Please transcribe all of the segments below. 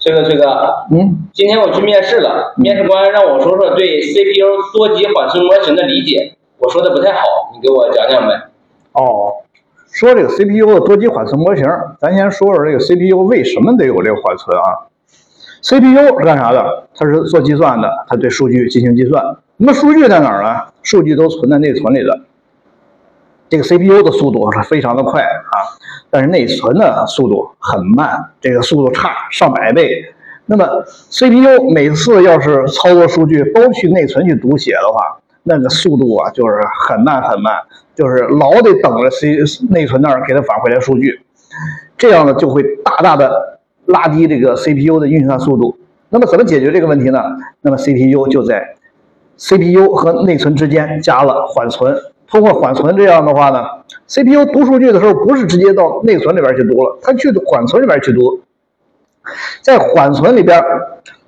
崔哥，崔哥，嗯，今天我去面试了，面试官让我说说对 CPU 多级缓存模型的理解，我说的不太好，你给我讲讲呗。哦，说这个 CPU 的多级缓存模型，咱先说说这个 CPU 为什么得有这个缓存啊？CPU 是干啥的？它是做计算的，它对数据进行计算。那么数据在哪儿呢？数据都存在内存里的。这个 CPU 的速度是非常的快啊，但是内存的速度很慢，这个速度差上百倍。那么 CPU 每次要是操作数据都去内存去读写的话，那个速度啊就是很慢很慢，就是老得等着 C 内存那儿给它返回来数据，这样呢就会大大的拉低这个 CPU 的运算速度。那么怎么解决这个问题呢？那么 CPU 就在 CPU 和内存之间加了缓存。通过缓存这样的话呢，CPU 读数据的时候不是直接到内存里边去读了，它去缓存里边去读，在缓存里边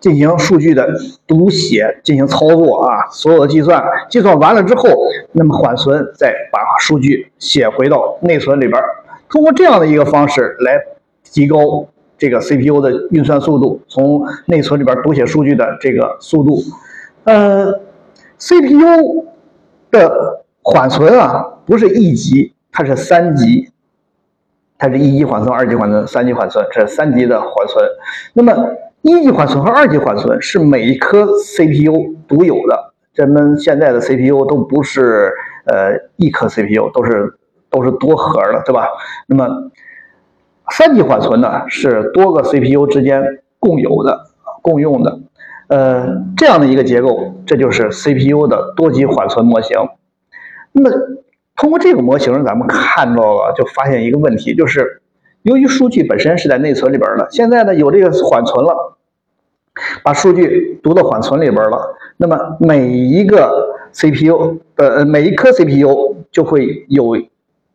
进行数据的读写，进行操作啊，所有的计算，计算完了之后，那么缓存再把数据写回到内存里边，通过这样的一个方式来提高这个 CPU 的运算速度，从内存里边读写数据的这个速度，呃，CPU 的。缓存啊，不是一级，它是三级，它是一级缓存、二级缓存、三级缓存，这是三级的缓存。那么一级缓存和二级缓存是每一颗 CPU 独有的，咱们现在的 CPU 都不是呃一颗 CPU，都是都是多核的，对吧？那么三级缓存呢，是多个 CPU 之间共有的、共用的，呃，这样的一个结构，这就是 CPU 的多级缓存模型。那么，通过这个模型，咱们看到了，就发现一个问题，就是由于数据本身是在内存里边的，现在呢有这个缓存了，把数据读到缓存里边了，那么每一个 CPU 的每一颗 CPU 就会有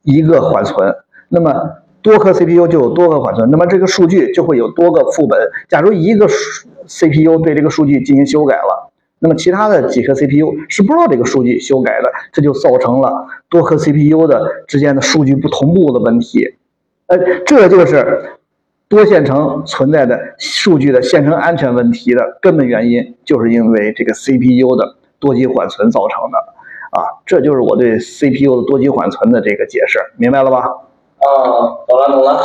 一个缓存，那么多颗 CPU 就有多个缓存，那么这个数据就会有多个副本。假如一个 CPU 对这个数据进行修改了。那么其他的几颗 CPU 是不知道这个数据修改的，这就造成了多颗 CPU 的之间的数据不同步的问题。呃，这就是多线程存在的数据的线程安全问题的根本原因，就是因为这个 CPU 的多级缓存造成的。啊，这就是我对 CPU 的多级缓存的这个解释，明白了吧？啊，懂了懂了。